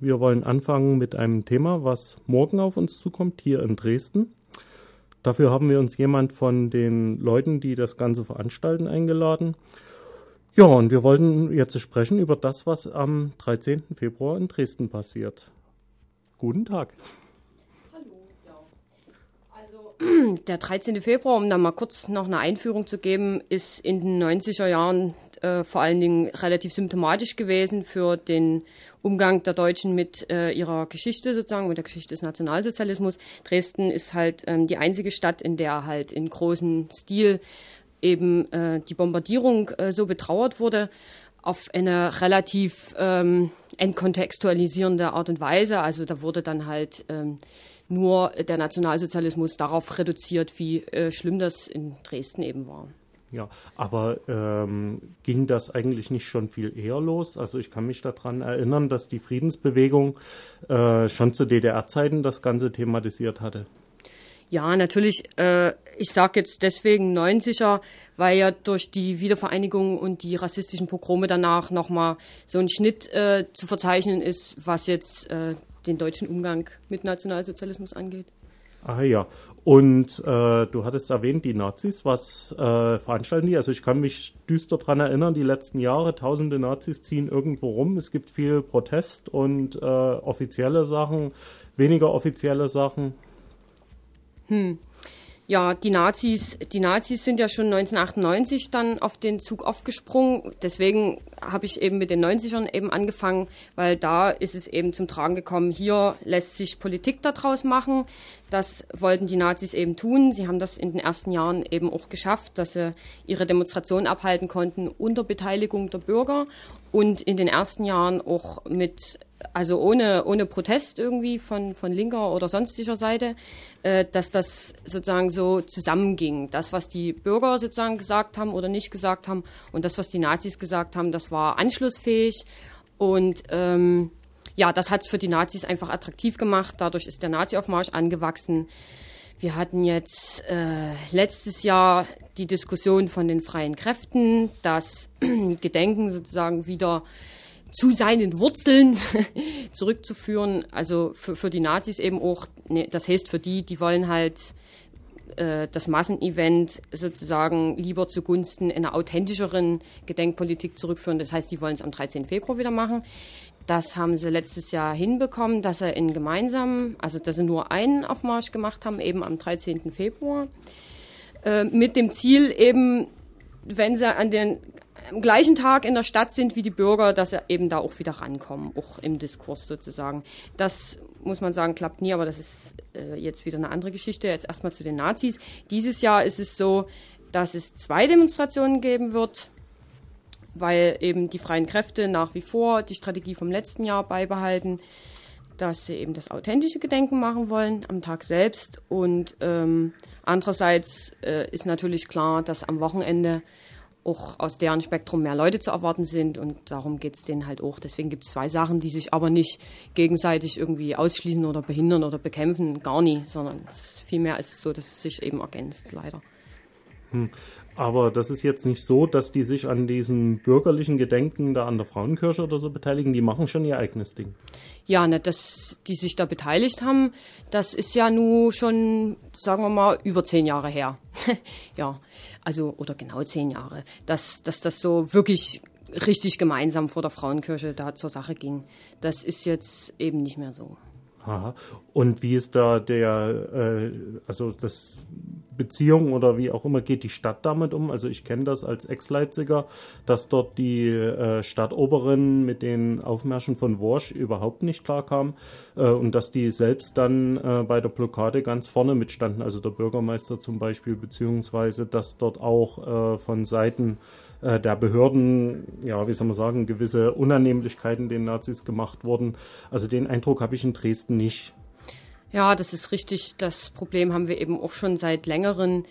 Wir wollen anfangen mit einem Thema, was morgen auf uns zukommt, hier in Dresden. Dafür haben wir uns jemand von den Leuten, die das Ganze veranstalten, eingeladen. Ja, und wir wollten jetzt sprechen über das, was am 13. Februar in Dresden passiert. Guten Tag. Hallo. Also der 13. Februar, um da mal kurz noch eine Einführung zu geben, ist in den 90er Jahren äh, vor allen Dingen relativ symptomatisch gewesen für den Umgang der Deutschen mit äh, ihrer Geschichte sozusagen, mit der Geschichte des Nationalsozialismus. Dresden ist halt ähm, die einzige Stadt, in der halt in großem Stil eben äh, die Bombardierung äh, so betrauert wurde auf eine relativ ähm, entkontextualisierende Art und Weise. Also da wurde dann halt ähm, nur der Nationalsozialismus darauf reduziert, wie äh, schlimm das in Dresden eben war. Ja, aber ähm, ging das eigentlich nicht schon viel eher los? Also ich kann mich daran erinnern, dass die Friedensbewegung äh, schon zu DDR-Zeiten das Ganze thematisiert hatte. Ja, natürlich. Äh, ich sage jetzt deswegen 90er, weil ja durch die Wiedervereinigung und die rassistischen Pogrome danach nochmal so ein Schnitt äh, zu verzeichnen ist, was jetzt äh, den deutschen Umgang mit Nationalsozialismus angeht. Ah ja, und äh, du hattest erwähnt, die Nazis, was äh, veranstalten die? Also ich kann mich düster daran erinnern, die letzten Jahre, tausende Nazis ziehen irgendwo rum. Es gibt viel Protest und äh, offizielle Sachen, weniger offizielle Sachen. Hm ja, die Nazis, die Nazis sind ja schon 1998 dann auf den Zug aufgesprungen. Deswegen habe ich eben mit den 90ern eben angefangen, weil da ist es eben zum Tragen gekommen, hier lässt sich Politik daraus machen. Das wollten die Nazis eben tun. Sie haben das in den ersten Jahren eben auch geschafft, dass sie ihre Demonstration abhalten konnten unter Beteiligung der Bürger und in den ersten Jahren auch mit also ohne, ohne Protest irgendwie von, von linker oder sonstiger Seite, äh, dass das sozusagen so zusammenging. Das, was die Bürger sozusagen gesagt haben oder nicht gesagt haben und das, was die Nazis gesagt haben, das war anschlussfähig und ähm, ja, das hat es für die Nazis einfach attraktiv gemacht. Dadurch ist der Nazi-Aufmarsch angewachsen. Wir hatten jetzt äh, letztes Jahr die Diskussion von den freien Kräften, das Gedenken sozusagen wieder zu seinen Wurzeln zurückzuführen. Also für, für die Nazis eben auch, ne, das heißt für die, die wollen halt äh, das Massenevent sozusagen lieber zugunsten einer authentischeren Gedenkpolitik zurückführen. Das heißt, die wollen es am 13. Februar wieder machen. Das haben sie letztes Jahr hinbekommen, dass sie in gemeinsamen, also dass sie nur einen Aufmarsch gemacht haben, eben am 13. Februar. Äh, mit dem Ziel eben, wenn sie an den am gleichen Tag in der Stadt sind wie die Bürger, dass sie eben da auch wieder rankommen, auch im Diskurs sozusagen. Das muss man sagen, klappt nie, aber das ist äh, jetzt wieder eine andere Geschichte. Jetzt erstmal zu den Nazis. Dieses Jahr ist es so, dass es zwei Demonstrationen geben wird, weil eben die freien Kräfte nach wie vor die Strategie vom letzten Jahr beibehalten, dass sie eben das authentische Gedenken machen wollen am Tag selbst. Und ähm, andererseits äh, ist natürlich klar, dass am Wochenende auch aus deren Spektrum mehr Leute zu erwarten sind und darum geht es denen halt auch. Deswegen gibt es zwei Sachen, die sich aber nicht gegenseitig irgendwie ausschließen oder behindern oder bekämpfen, gar nie, sondern vielmehr ist es so, dass es sich eben ergänzt, leider. Hm. Aber das ist jetzt nicht so, dass die sich an diesen bürgerlichen Gedenken da an der Frauenkirche oder so beteiligen. Die machen schon ihr eigenes Ding. Ja, ne, dass die sich da beteiligt haben, das ist ja nun schon, sagen wir mal, über zehn Jahre her. ja, also, oder genau zehn Jahre, dass, dass das so wirklich richtig gemeinsam vor der Frauenkirche da zur Sache ging. Das ist jetzt eben nicht mehr so. Aha. Und wie ist da der, äh, also das Beziehung oder wie auch immer geht die Stadt damit um? Also ich kenne das als Ex-Leipziger, dass dort die äh, Stadtoberin mit den Aufmärschen von Worsch überhaupt nicht klarkam äh, und dass die selbst dann äh, bei der Blockade ganz vorne mitstanden, also der Bürgermeister zum Beispiel, beziehungsweise dass dort auch äh, von Seiten äh, der Behörden, ja, wie soll man sagen, gewisse Unannehmlichkeiten den Nazis gemacht wurden. Also den Eindruck habe ich in Dresden nicht. Ja, das ist richtig. Das Problem haben wir eben auch schon seit längerem,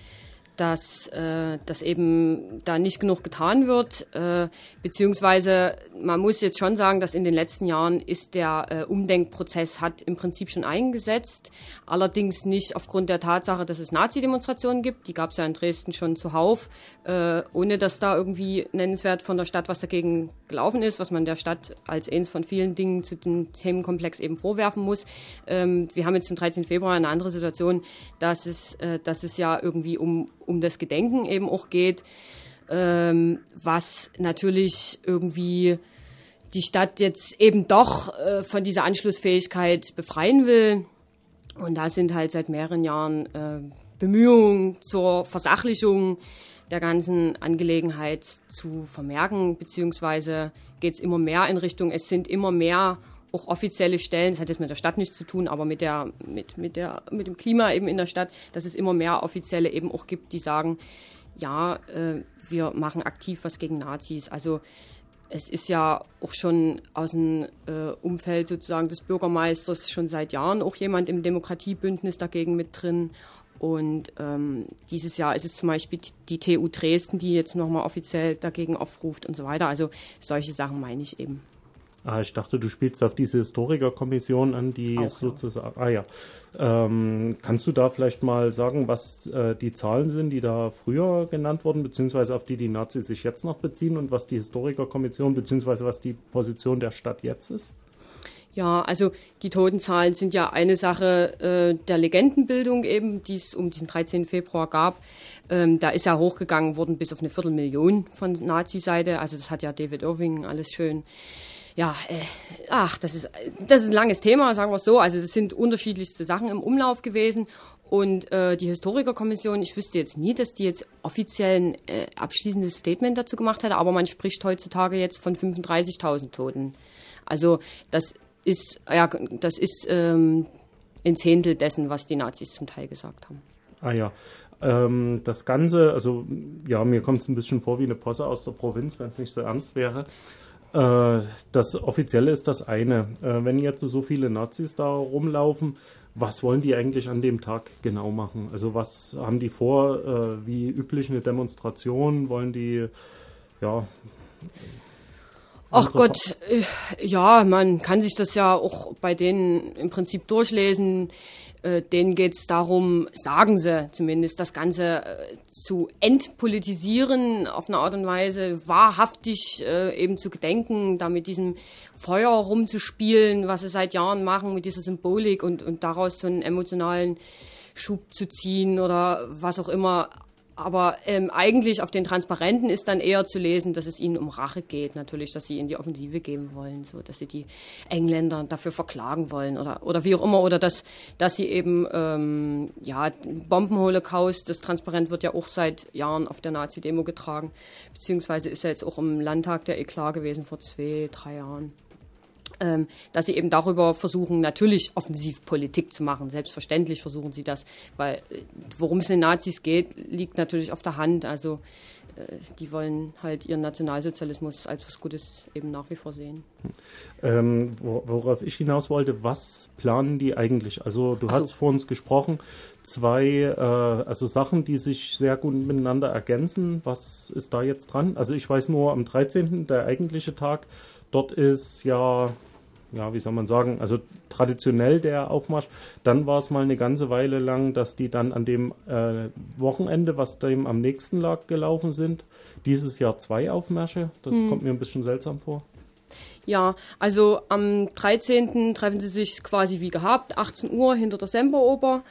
dass, äh, dass eben da nicht genug getan wird, äh, beziehungsweise man muss jetzt schon sagen, dass in den letzten Jahren ist der äh, Umdenkprozess hat im Prinzip schon eingesetzt, allerdings nicht aufgrund der Tatsache, dass es Nazi-Demonstrationen gibt, die gab es ja in Dresden schon zuhauf, äh, ohne dass da irgendwie nennenswert von der Stadt was dagegen gelaufen ist, was man der Stadt als eins von vielen Dingen zu dem Themenkomplex eben vorwerfen muss. Ähm, wir haben jetzt zum 13. Februar eine andere Situation, dass es, äh, dass es ja irgendwie um um das Gedenken eben auch geht, ähm, was natürlich irgendwie die Stadt jetzt eben doch äh, von dieser Anschlussfähigkeit befreien will. Und da sind halt seit mehreren Jahren äh, Bemühungen zur Versachlichung der ganzen Angelegenheit zu vermerken, beziehungsweise geht es immer mehr in Richtung, es sind immer mehr auch offizielle Stellen, das hat jetzt mit der Stadt nichts zu tun, aber mit der, mit, mit der, mit dem Klima eben in der Stadt, dass es immer mehr offizielle eben auch gibt, die sagen, ja, äh, wir machen aktiv was gegen Nazis. Also es ist ja auch schon aus dem äh, Umfeld sozusagen des Bürgermeisters schon seit Jahren auch jemand im Demokratiebündnis dagegen mit drin. Und ähm, dieses Jahr ist es zum Beispiel die TU Dresden, die jetzt nochmal offiziell dagegen aufruft und so weiter. Also solche Sachen meine ich eben. Ah, ich dachte, du spielst auf diese Historikerkommission an, die Auch, sozusagen. Ja. Ah ja. Ähm, kannst du da vielleicht mal sagen, was äh, die Zahlen sind, die da früher genannt wurden, beziehungsweise auf die die Nazis sich jetzt noch beziehen und was die Historikerkommission, beziehungsweise was die Position der Stadt jetzt ist? Ja, also die Totenzahlen sind ja eine Sache äh, der Legendenbildung eben, die es um diesen 13. Februar gab. Ähm, da ist ja hochgegangen worden bis auf eine Viertelmillion von Nazi-Seite. Also das hat ja David Irving alles schön ja, äh, ach, das ist, das ist ein langes Thema, sagen wir es so. Also es sind unterschiedlichste Sachen im Umlauf gewesen. Und äh, die Historikerkommission, ich wüsste jetzt nie, dass die jetzt offiziell ein äh, abschließendes Statement dazu gemacht hätte, aber man spricht heutzutage jetzt von 35.000 Toten. Also das ist, ja, das ist ähm, ein Zehntel dessen, was die Nazis zum Teil gesagt haben. Ah ja, ähm, das Ganze, also ja, mir kommt es ein bisschen vor wie eine Posse aus der Provinz, wenn es nicht so ernst wäre. Äh, das Offizielle ist das eine. Äh, wenn jetzt so viele Nazis da rumlaufen, was wollen die eigentlich an dem Tag genau machen? Also was haben die vor? Äh, wie üblich eine Demonstration? Wollen die, ja. Ach Gott, ja, man kann sich das ja auch bei denen im Prinzip durchlesen äh, denen geht es darum, sagen sie zumindest, das Ganze äh, zu entpolitisieren, auf eine Art und Weise wahrhaftig äh, eben zu gedenken, da mit diesem Feuer rumzuspielen, was sie seit Jahren machen, mit dieser Symbolik und, und daraus so einen emotionalen Schub zu ziehen oder was auch immer. Aber ähm, eigentlich auf den Transparenten ist dann eher zu lesen, dass es ihnen um Rache geht, natürlich, dass sie in die Offensive gehen wollen, so dass sie die Engländer dafür verklagen wollen oder, oder wie auch immer, oder dass, dass sie eben, ähm, ja, Bombenholocaust, das Transparent wird ja auch seit Jahren auf der Nazi-Demo getragen, beziehungsweise ist ja jetzt auch im Landtag der Eklat gewesen vor zwei, drei Jahren dass sie eben darüber versuchen, natürlich offensiv Politik zu machen. Selbstverständlich versuchen sie das, weil äh, worum es den Nazis geht, liegt natürlich auf der Hand. Also äh, die wollen halt ihren Nationalsozialismus als was Gutes eben nach wie vor sehen. Ähm, worauf ich hinaus wollte, was planen die eigentlich? Also du so. hast vor uns gesprochen, zwei äh, also Sachen, die sich sehr gut miteinander ergänzen. Was ist da jetzt dran? Also ich weiß nur, am 13. der eigentliche Tag, dort ist ja ja, wie soll man sagen, also traditionell der Aufmarsch. Dann war es mal eine ganze Weile lang, dass die dann an dem äh, Wochenende, was dem am nächsten lag, gelaufen sind. Dieses Jahr zwei Aufmärsche. Das hm. kommt mir ein bisschen seltsam vor. Ja, also am 13. treffen sie sich quasi wie gehabt, 18 Uhr hinter der Semperoper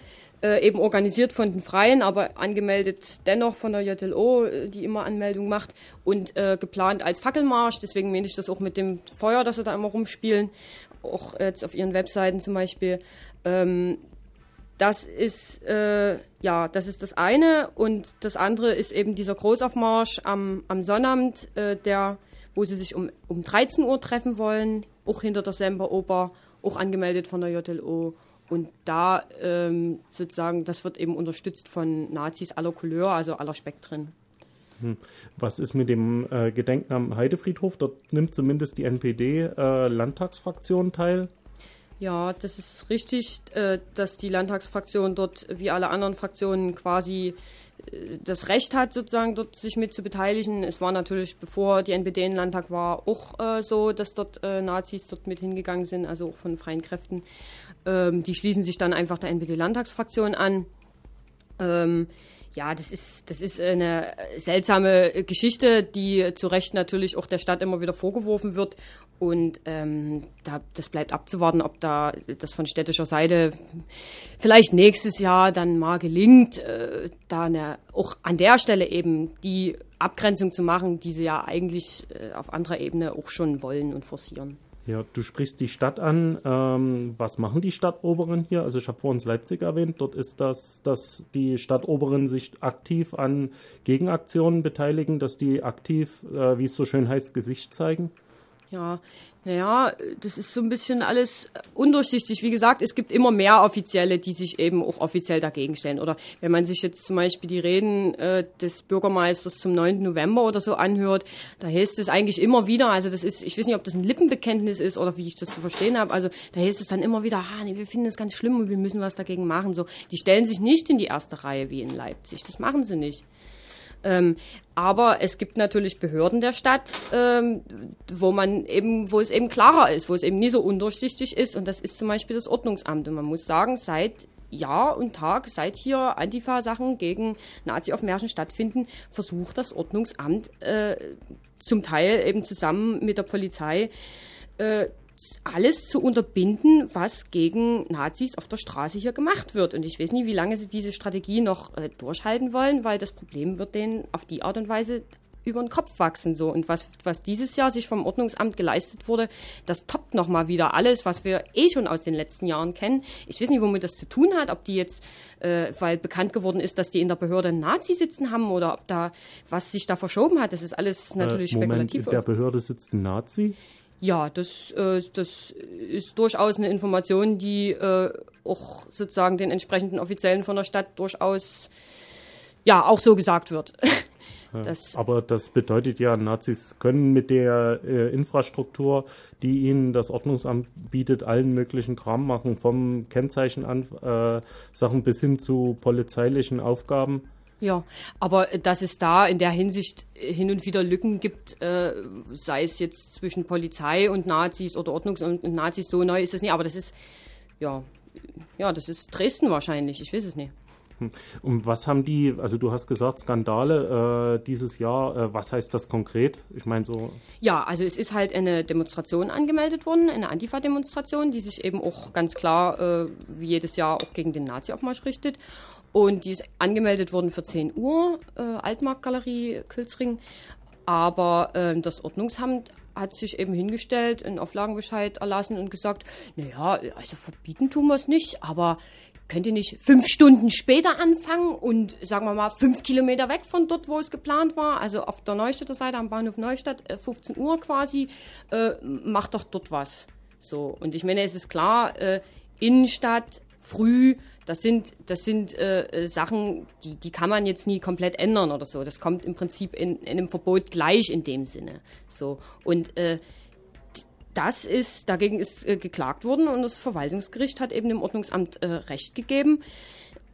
äh, eben organisiert von den Freien, aber angemeldet dennoch von der JLO, äh, die immer Anmeldung macht und äh, geplant als Fackelmarsch. Deswegen meine ich das auch mit dem Feuer, das sie da immer rumspielen, auch jetzt auf ihren Webseiten zum Beispiel. Ähm, das ist äh, ja, das ist das eine und das andere ist eben dieser Großaufmarsch am, am Sonnabend, äh, der, wo sie sich um, um 13 Uhr treffen wollen, auch hinter der Semperoper, auch angemeldet von der JLO und da ähm, sozusagen, das wird eben unterstützt von Nazis aller Couleur, also aller Spektren. Hm. Was ist mit dem äh, Gedenken am Heidefriedhof? Dort nimmt zumindest die NPD-Landtagsfraktion äh, teil. Ja, das ist richtig, äh, dass die Landtagsfraktion dort wie alle anderen Fraktionen quasi das Recht hat, sozusagen dort sich mit zu beteiligen. Es war natürlich, bevor die NPD in Landtag war, auch äh, so, dass dort äh, Nazis dort mit hingegangen sind, also auch von freien Kräften. Ähm, die schließen sich dann einfach der NPD-Landtagsfraktion an. Ähm, ja, das ist, das ist eine seltsame Geschichte, die zu Recht natürlich auch der Stadt immer wieder vorgeworfen wird. Und ähm, da, das bleibt abzuwarten, ob da das von städtischer Seite vielleicht nächstes Jahr dann mal gelingt, äh, da eine, auch an der Stelle eben die Abgrenzung zu machen, die sie ja eigentlich äh, auf anderer Ebene auch schon wollen und forcieren. Ja, du sprichst die Stadt an. Ähm, was machen die Stadtoberen hier? Also ich habe vorhin Leipzig erwähnt. Dort ist das, dass die Stadtoberen sich aktiv an Gegenaktionen beteiligen, dass die aktiv, äh, wie es so schön heißt, Gesicht zeigen. Ja, naja, das ist so ein bisschen alles undurchsichtig. Wie gesagt, es gibt immer mehr Offizielle, die sich eben auch offiziell dagegen stellen. Oder wenn man sich jetzt zum Beispiel die Reden äh, des Bürgermeisters zum 9. November oder so anhört, da heißt es eigentlich immer wieder, also das ist, ich weiß nicht, ob das ein Lippenbekenntnis ist oder wie ich das zu verstehen habe, also da heißt es dann immer wieder, ah, nee, wir finden das ganz schlimm und wir müssen was dagegen machen. So, die stellen sich nicht in die erste Reihe wie in Leipzig. Das machen sie nicht. Ähm, aber es gibt natürlich Behörden der Stadt, ähm, wo man eben, wo es eben klarer ist, wo es eben nie so undurchsichtig ist. Und das ist zum Beispiel das Ordnungsamt. Und man muss sagen, seit Jahr und Tag, seit hier Antifa-Sachen gegen Nazi auf Märchen stattfinden, versucht das Ordnungsamt äh, zum Teil eben zusammen mit der Polizei äh, alles zu unterbinden, was gegen Nazis auf der Straße hier gemacht wird. Und ich weiß nicht, wie lange sie diese Strategie noch äh, durchhalten wollen, weil das Problem wird denen auf die Art und Weise über den Kopf wachsen so und was was dieses Jahr sich vom Ordnungsamt geleistet wurde, das toppt noch mal wieder alles, was wir eh schon aus den letzten Jahren kennen. Ich weiß nicht, womit das zu tun hat, ob die jetzt, äh, weil bekannt geworden ist, dass die in der Behörde einen Nazi sitzen haben oder ob da was sich da verschoben hat. Das ist alles äh, natürlich äh, Moment, spekulativ. In der Behörde sitzt ein Nazi. Ja, das, äh, das ist durchaus eine Information, die äh, auch sozusagen den entsprechenden Offiziellen von der Stadt durchaus ja auch so gesagt wird. Das Aber das bedeutet ja, Nazis können mit der äh, Infrastruktur, die ihnen das Ordnungsamt bietet, allen möglichen Kram machen, vom Kennzeichen an äh, Sachen bis hin zu polizeilichen Aufgaben. Ja, aber dass es da in der Hinsicht hin und wieder Lücken gibt, äh, sei es jetzt zwischen Polizei und Nazis oder Ordnungsamt und Nazis, so neu ist es nicht. Aber das ist, ja, ja, das ist Dresden wahrscheinlich, ich weiß es nicht. Hm. Und was haben die, also du hast gesagt Skandale äh, dieses Jahr, äh, was heißt das konkret? Ich meine so. Ja, also es ist halt eine Demonstration angemeldet worden, eine Antifa-Demonstration, die sich eben auch ganz klar äh, wie jedes Jahr auch gegen den Nazi-Aufmarsch richtet. Und die ist angemeldet worden für 10 Uhr, äh, Altmarktgalerie Külzring. Aber äh, das Ordnungsamt hat sich eben hingestellt, einen Auflagenbescheid erlassen und gesagt, naja, also verbieten tun wir es nicht, aber könnt ihr nicht fünf Stunden später anfangen und sagen wir mal fünf Kilometer weg von dort, wo es geplant war, also auf der Neustädter Seite am Bahnhof Neustadt, 15 äh, Uhr quasi, äh, macht doch dort was. So, und ich meine, es ist klar, äh, Innenstadt, früh, das sind, das sind äh, Sachen, die, die kann man jetzt nie komplett ändern oder so. Das kommt im Prinzip in, in einem Verbot gleich in dem Sinne. So. Und äh, das ist, dagegen ist äh, geklagt worden und das Verwaltungsgericht hat eben dem Ordnungsamt äh, Recht gegeben.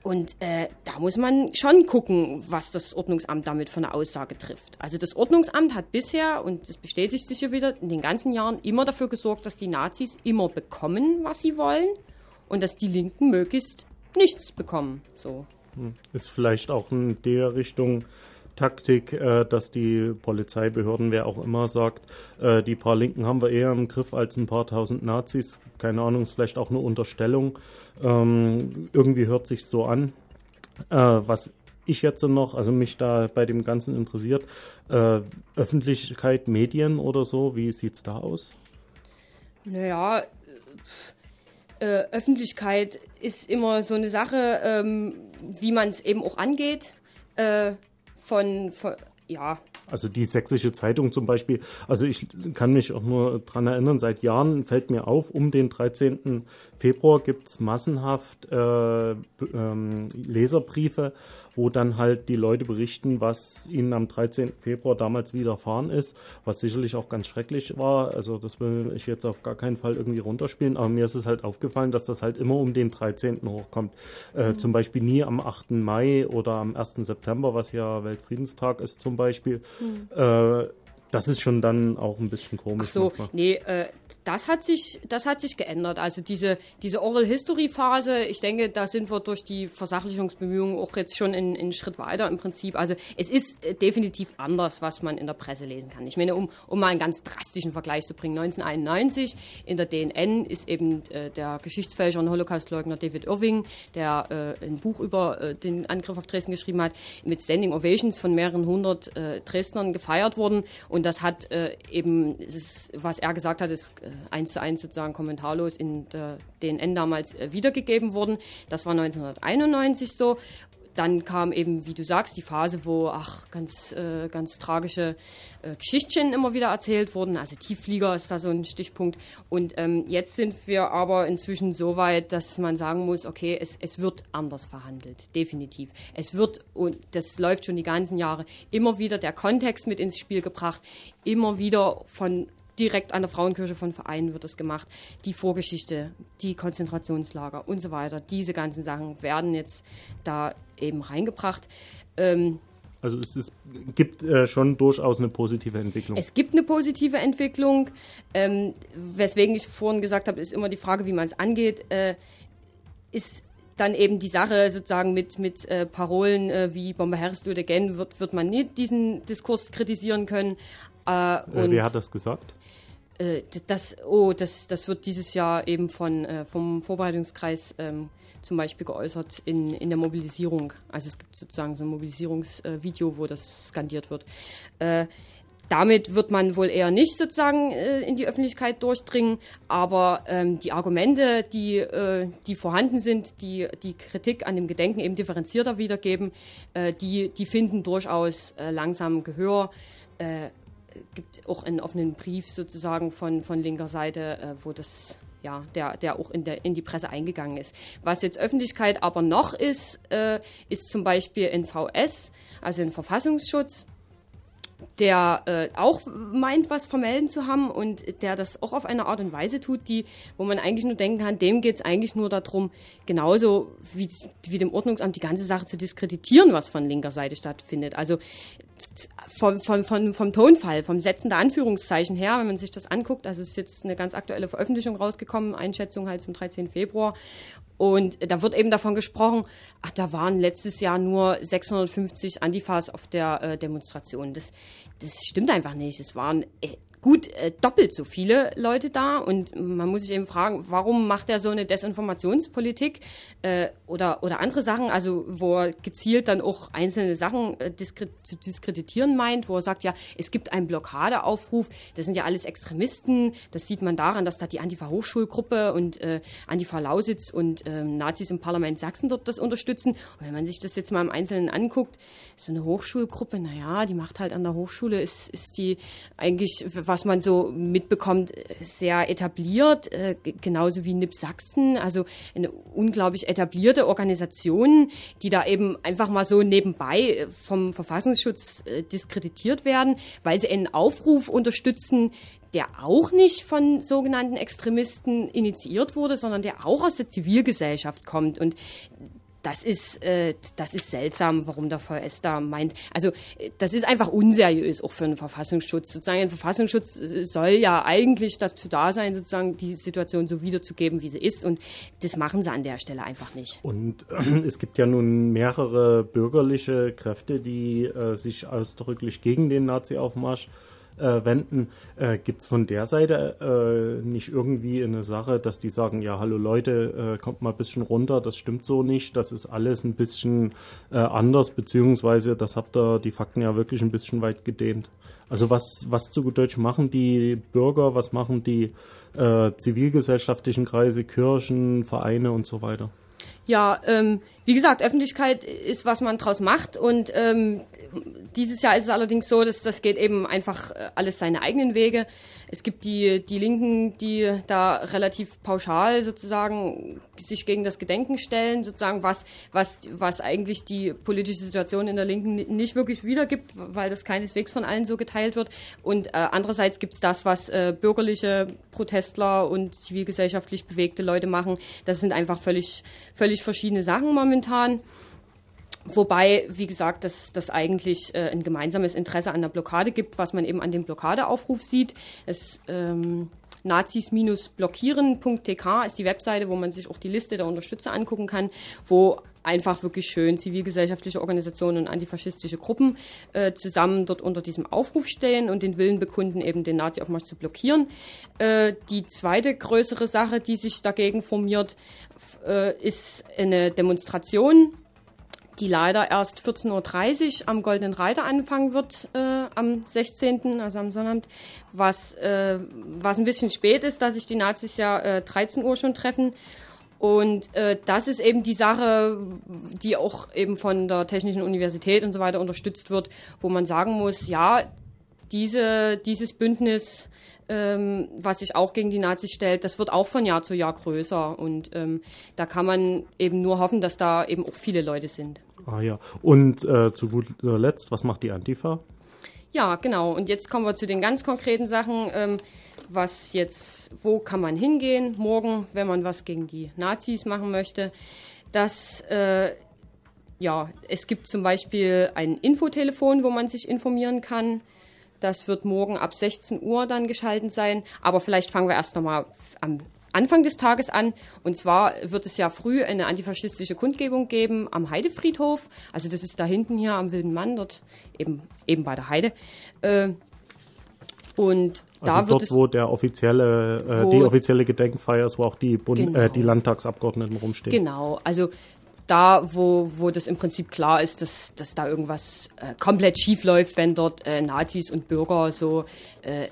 Und äh, da muss man schon gucken, was das Ordnungsamt damit für eine Aussage trifft. Also das Ordnungsamt hat bisher, und das bestätigt sich hier wieder, in den ganzen Jahren immer dafür gesorgt, dass die Nazis immer bekommen, was sie wollen und dass die Linken möglichst nichts bekommen. So. Hm. Ist vielleicht auch in der Richtung Taktik, äh, dass die Polizeibehörden, wer auch immer sagt, äh, die paar Linken haben wir eher im Griff als ein paar tausend Nazis. Keine Ahnung, ist vielleicht auch eine Unterstellung. Ähm, irgendwie hört sich so an. Äh, was ich jetzt noch, also mich da bei dem Ganzen interessiert, äh, Öffentlichkeit, Medien oder so, wie sieht es da aus? Naja, äh, Öffentlichkeit ist immer so eine Sache, ähm, wie man es eben auch angeht. Äh, von, von, ja, Also die sächsische Zeitung zum Beispiel, also ich kann mich auch nur daran erinnern, seit Jahren fällt mir auf, um den 13. Februar gibt es massenhaft äh, ähm, Leserbriefe, wo dann halt die Leute berichten, was ihnen am 13. Februar damals widerfahren ist, was sicherlich auch ganz schrecklich war. Also das will ich jetzt auf gar keinen Fall irgendwie runterspielen, aber mir ist es halt aufgefallen, dass das halt immer um den 13. hochkommt. Äh, mhm. Zum Beispiel nie am 8. Mai oder am 1. September, was ja Weltfriedenstag ist zum Beispiel. Mhm. Äh, das ist schon dann auch ein bisschen komisch. Ach so, manchmal. nee, äh, das hat sich, das hat sich geändert. Also diese, diese Oral History Phase, ich denke, da sind wir durch die Versachlichungsbemühungen auch jetzt schon einen Schritt weiter im Prinzip. Also es ist äh, definitiv anders, was man in der Presse lesen kann. Ich meine, um, um mal einen ganz drastischen Vergleich zu bringen, 1991 in der DNN ist eben äh, der Geschichtsfälscher und Holocaustleugner David Irving, der äh, ein Buch über äh, den Angriff auf Dresden geschrieben hat, mit Standing Ovations von mehreren hundert äh, Dresdnern gefeiert worden. Und das hat äh, eben, ist, was er gesagt hat, ist eins zu eins sozusagen kommentarlos in der DNN damals äh, wiedergegeben wurden. Das war 1991 so. Dann kam eben, wie du sagst, die Phase, wo ach ganz äh, ganz tragische äh, Geschichtchen immer wieder erzählt wurden. Also Tiefflieger ist da so ein Stichpunkt. Und ähm, jetzt sind wir aber inzwischen so weit, dass man sagen muss, okay, es, es wird anders verhandelt, definitiv. Es wird und das läuft schon die ganzen Jahre immer wieder der Kontext mit ins Spiel gebracht, immer wieder von direkt an der Frauenkirche von Vereinen wird das gemacht. Die Vorgeschichte, die Konzentrationslager und so weiter, diese ganzen Sachen werden jetzt da eben reingebracht. Ähm, also es ist, gibt äh, schon durchaus eine positive Entwicklung. Es gibt eine positive Entwicklung. Ähm, weswegen ich vorhin gesagt habe, ist immer die Frage, wie man es angeht. Äh, ist dann eben die Sache sozusagen mit, mit äh, Parolen äh, wie Bombe do it again wird, wird man nicht diesen Diskurs kritisieren können. Äh, wer hat das gesagt? Äh, das, oh, das, das wird dieses Jahr eben von, äh, vom Vorbereitungskreis ähm, zum Beispiel geäußert in, in der Mobilisierung. Also es gibt sozusagen so ein Mobilisierungsvideo, wo das skandiert wird. Äh, damit wird man wohl eher nicht sozusagen äh, in die Öffentlichkeit durchdringen, aber ähm, die Argumente, die, äh, die vorhanden sind, die die Kritik an dem Gedenken eben differenzierter wiedergeben, äh, die, die finden durchaus äh, langsam Gehör. Gibt auch einen offenen Brief sozusagen von, von linker Seite, äh, wo das ja, der, der auch in, der, in die Presse eingegangen ist. Was jetzt Öffentlichkeit aber noch ist, äh, ist zum Beispiel NVS, also ein Verfassungsschutz, der äh, auch meint, was vermelden zu haben und der das auch auf eine Art und Weise tut, die, wo man eigentlich nur denken kann, dem geht es eigentlich nur darum, genauso wie, wie dem Ordnungsamt die ganze Sache zu diskreditieren, was von linker Seite stattfindet. Also vom, vom, vom, vom Tonfall, vom Setzen der Anführungszeichen her, wenn man sich das anguckt, also ist jetzt eine ganz aktuelle Veröffentlichung rausgekommen, Einschätzung halt zum 13. Februar. Und da wird eben davon gesprochen, ach, da waren letztes Jahr nur 650 Antifas auf der äh, Demonstration. Das, das stimmt einfach nicht. Es waren äh, gut äh, doppelt so viele Leute da. Und man muss sich eben fragen, warum macht er so eine Desinformationspolitik äh, oder, oder andere Sachen, also wo er gezielt dann auch einzelne Sachen äh, zu diskreditieren meint, wo er sagt, ja, es gibt einen Blockadeaufruf, das sind ja alles Extremisten, das sieht man daran, dass da die Antifa-Hochschulgruppe und äh, Antifa Lausitz und äh, Nazis im Parlament Sachsen dort das unterstützen. Und wenn man sich das jetzt mal im Einzelnen anguckt, so eine Hochschulgruppe, naja, die macht halt an der Hochschule, ist, ist die eigentlich, was was man so mitbekommt, sehr etabliert, äh, genauso wie NIP Sachsen, also eine unglaublich etablierte Organisation, die da eben einfach mal so nebenbei vom Verfassungsschutz äh, diskreditiert werden, weil sie einen Aufruf unterstützen, der auch nicht von sogenannten Extremisten initiiert wurde, sondern der auch aus der Zivilgesellschaft kommt. Und das ist, äh, das ist seltsam, warum der VS da meint. Also das ist einfach unseriös auch für einen Verfassungsschutz. Sozusagen ein Verfassungsschutz äh, soll ja eigentlich dazu da sein, sozusagen die Situation so wiederzugeben, wie sie ist. Und das machen sie an der Stelle einfach nicht. Und äh, es gibt ja nun mehrere bürgerliche Kräfte, die äh, sich ausdrücklich gegen den Nazi-Aufmarsch äh, wenden. Äh, Gibt es von der Seite äh, nicht irgendwie eine Sache, dass die sagen, ja, hallo Leute, äh, kommt mal ein bisschen runter, das stimmt so nicht, das ist alles ein bisschen äh, anders, beziehungsweise das habt ihr die Fakten ja wirklich ein bisschen weit gedehnt. Also was, was zu gut Deutsch machen die Bürger, was machen die äh, zivilgesellschaftlichen Kreise, Kirchen, Vereine und so weiter? Ja, ähm, wie gesagt, Öffentlichkeit ist, was man draus macht und ähm, dieses Jahr ist es allerdings so, dass das geht eben einfach äh, alles seine eigenen Wege. Es gibt die, die Linken, die da relativ pauschal sozusagen sich gegen das Gedenken stellen, sozusagen was, was, was eigentlich die politische Situation in der Linken nicht wirklich wiedergibt, weil das keineswegs von allen so geteilt wird. Und äh, andererseits gibt es das, was äh, bürgerliche Protestler und zivilgesellschaftlich bewegte Leute machen. Das sind einfach völlig, völlig verschiedene Sachen momentan. Wobei, wie gesagt, dass das eigentlich äh, ein gemeinsames Interesse an der Blockade gibt, was man eben an dem Blockadeaufruf sieht. Es ähm, nazis-blockieren.tk ist die Webseite, wo man sich auch die Liste der Unterstützer angucken kann, wo einfach wirklich schön zivilgesellschaftliche Organisationen und antifaschistische Gruppen äh, zusammen dort unter diesem Aufruf stehen und den Willen bekunden, eben den Nazi-Aufmarsch zu blockieren. Äh, die zweite größere Sache, die sich dagegen formiert, äh, ist eine Demonstration die leider erst 14.30 Uhr am Goldenen Reiter anfangen wird, äh, am 16., also am Sonnabend, was, äh, was ein bisschen spät ist, da sich die Nazis ja äh, 13 Uhr schon treffen. Und äh, das ist eben die Sache, die auch eben von der Technischen Universität und so weiter unterstützt wird, wo man sagen muss, ja, diese, dieses Bündnis, ähm, was sich auch gegen die Nazis stellt, das wird auch von Jahr zu Jahr größer. Und ähm, da kann man eben nur hoffen, dass da eben auch viele Leute sind. Ah ja. Und äh, zu guter Letzt, was macht die Antifa? Ja, genau. Und jetzt kommen wir zu den ganz konkreten Sachen. Ähm, was jetzt, wo kann man hingehen morgen, wenn man was gegen die Nazis machen möchte? Das, äh, ja, es gibt zum Beispiel ein Infotelefon, wo man sich informieren kann. Das wird morgen ab 16 Uhr dann geschaltet sein. Aber vielleicht fangen wir erst nochmal am Anfang des Tages an. Und zwar wird es ja früh eine antifaschistische Kundgebung geben am Heidefriedhof. Also das ist da hinten hier am Wilden Mann, dort eben, eben bei der Heide. Äh, und also da dort, wo der offizielle, äh, die offizielle Gedenkfeier ist, wo auch die, Bund, genau. äh, die Landtagsabgeordneten rumstehen. Genau, also da, wo, wo das im Prinzip klar ist, dass, dass da irgendwas äh, komplett schief läuft, wenn dort äh, Nazis und Bürger so äh,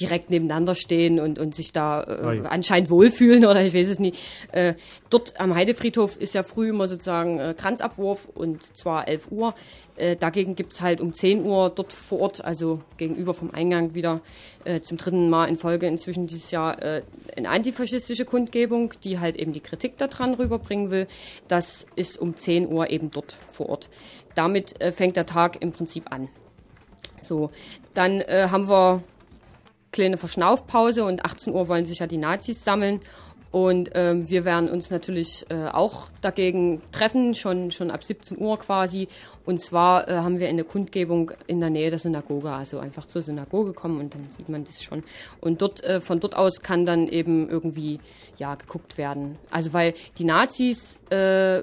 direkt nebeneinander stehen und, und sich da äh, anscheinend wohlfühlen oder ich weiß es nicht. Äh, dort am Heidefriedhof ist ja früh immer sozusagen äh, Kranzabwurf und zwar 11 Uhr. Äh, dagegen gibt es halt um 10 Uhr dort vor Ort, also gegenüber vom Eingang wieder äh, zum dritten Mal in Folge inzwischen dieses Jahr äh, eine antifaschistische Kundgebung, die halt eben die Kritik daran rüberbringen will. Das ist um 10 Uhr eben dort vor Ort. Damit fängt der Tag im Prinzip an. So, dann äh, haben wir kleine Verschnaufpause und 18 Uhr wollen sich ja die Nazis sammeln. Und ähm, wir werden uns natürlich äh, auch dagegen treffen, schon, schon ab 17 Uhr quasi. Und zwar äh, haben wir eine Kundgebung in der Nähe der Synagoge, also einfach zur Synagoge kommen und dann sieht man das schon. Und dort, äh, von dort aus kann dann eben irgendwie ja geguckt werden. Also weil die Nazis äh,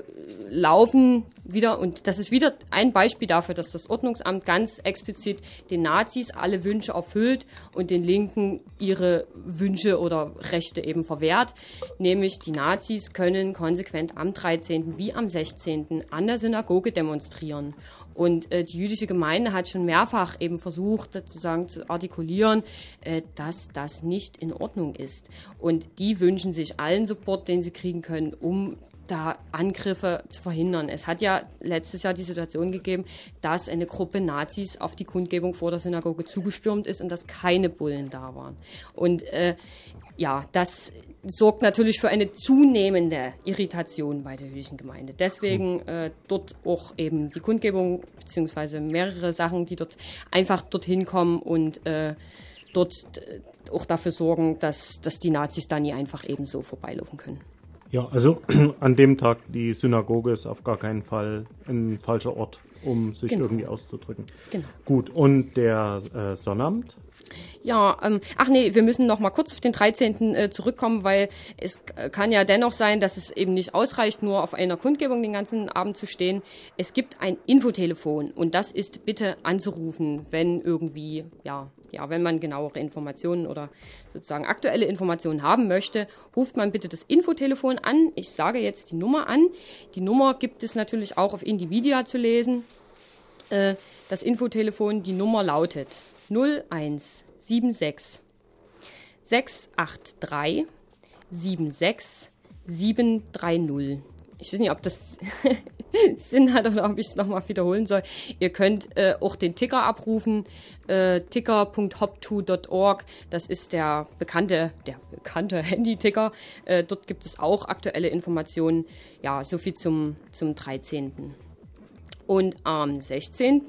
laufen wieder und das ist wieder ein Beispiel dafür, dass das Ordnungsamt ganz explizit den Nazis alle Wünsche erfüllt und den Linken ihre Wünsche oder Rechte eben verwehrt. Nämlich die Nazis können konsequent am 13. wie am 16. an der Synagoge demonstrieren. Und äh, die jüdische Gemeinde hat schon mehrfach eben versucht, sozusagen zu artikulieren, äh, dass das nicht in Ordnung ist. Und die wünschen sich allen Support, den sie kriegen können, um da Angriffe zu verhindern. Es hat ja letztes Jahr die Situation gegeben, dass eine Gruppe Nazis auf die Kundgebung vor der Synagoge zugestürmt ist und dass keine Bullen da waren. Und äh, ja, das sorgt natürlich für eine zunehmende Irritation bei der jüdischen Gemeinde. Deswegen äh, dort auch eben die Kundgebung beziehungsweise mehrere Sachen, die dort einfach dorthin kommen und äh, dort äh, auch dafür sorgen, dass, dass die Nazis da nie einfach eben so vorbeilaufen können. Ja, also an dem Tag, die Synagoge ist auf gar keinen Fall ein falscher Ort, um sich genau. irgendwie auszudrücken. Genau. Gut, und der äh, Sonnabend? Ja, ähm, ach nee, wir müssen noch mal kurz auf den 13. Äh, zurückkommen, weil es kann ja dennoch sein, dass es eben nicht ausreicht, nur auf einer Kundgebung den ganzen Abend zu stehen. Es gibt ein Infotelefon und das ist bitte anzurufen, wenn irgendwie, ja, ja, wenn man genauere Informationen oder sozusagen aktuelle Informationen haben möchte, ruft man bitte das Infotelefon an. Ich sage jetzt die Nummer an. Die Nummer gibt es natürlich auch auf Individia zu lesen. Äh, das Infotelefon, die Nummer lautet 0176 683 76 730. Ich weiß nicht, ob das Sinn hat oder ob ich es nochmal wiederholen soll. Ihr könnt äh, auch den Ticker abrufen, äh, ticker.hop2.org. Das ist der bekannte, der bekannte Handy-Ticker. Äh, dort gibt es auch aktuelle Informationen. Ja, soviel zum, zum 13. Und am 16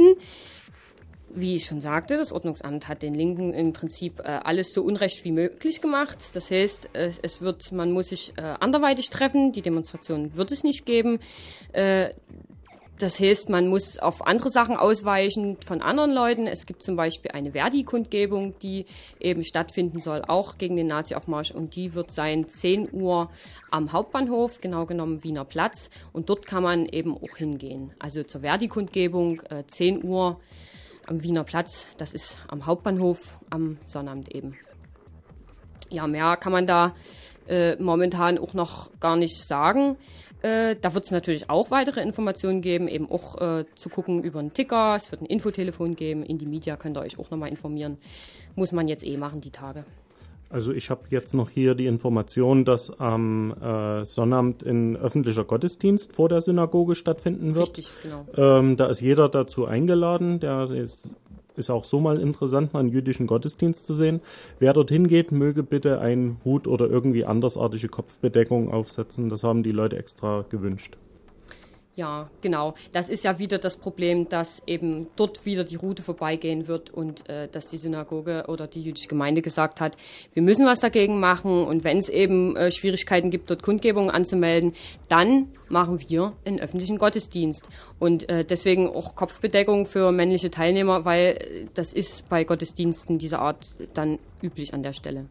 wie ich schon sagte, das Ordnungsamt hat den Linken im Prinzip äh, alles so unrecht wie möglich gemacht. Das heißt, äh, es wird, man muss sich äh, anderweitig treffen. Die Demonstration wird es nicht geben. Äh, das heißt, man muss auf andere Sachen ausweichen von anderen Leuten. Es gibt zum Beispiel eine Verdi-Kundgebung, die eben stattfinden soll, auch gegen den Nazi-Aufmarsch. Und die wird sein 10 Uhr am Hauptbahnhof, genau genommen Wiener Platz. Und dort kann man eben auch hingehen. Also zur Verdi-Kundgebung, äh, 10 Uhr am Wiener Platz. Das ist am Hauptbahnhof am Sonnabend eben. Ja, mehr kann man da äh, momentan auch noch gar nicht sagen. Äh, da wird es natürlich auch weitere Informationen geben, eben auch äh, zu gucken über einen Ticker. Es wird ein Infotelefon geben. In die Media könnt ihr euch auch nochmal informieren. Muss man jetzt eh machen, die Tage. Also ich habe jetzt noch hier die Information, dass am äh, Sonnabend ein öffentlicher Gottesdienst vor der Synagoge stattfinden wird. Richtig, genau. Ähm, da ist jeder dazu eingeladen. Der ist, ist auch so mal interessant, mal einen jüdischen Gottesdienst zu sehen. Wer dorthin geht, möge bitte einen Hut oder irgendwie andersartige Kopfbedeckung aufsetzen. Das haben die Leute extra gewünscht. Ja, genau. Das ist ja wieder das Problem, dass eben dort wieder die Route vorbeigehen wird und äh, dass die Synagoge oder die jüdische Gemeinde gesagt hat, wir müssen was dagegen machen und wenn es eben äh, Schwierigkeiten gibt, dort Kundgebungen anzumelden, dann machen wir einen öffentlichen Gottesdienst. Und äh, deswegen auch Kopfbedeckung für männliche Teilnehmer, weil äh, das ist bei Gottesdiensten dieser Art dann üblich an der Stelle.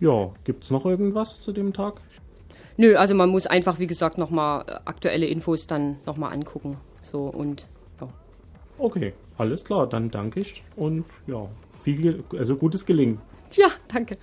Ja, gibt es noch irgendwas zu dem Tag? Nö, also man muss einfach, wie gesagt, nochmal äh, aktuelle Infos dann nochmal angucken. So und ja. Okay, alles klar, dann danke ich und ja, viel, also gutes Gelingen. Ja, danke.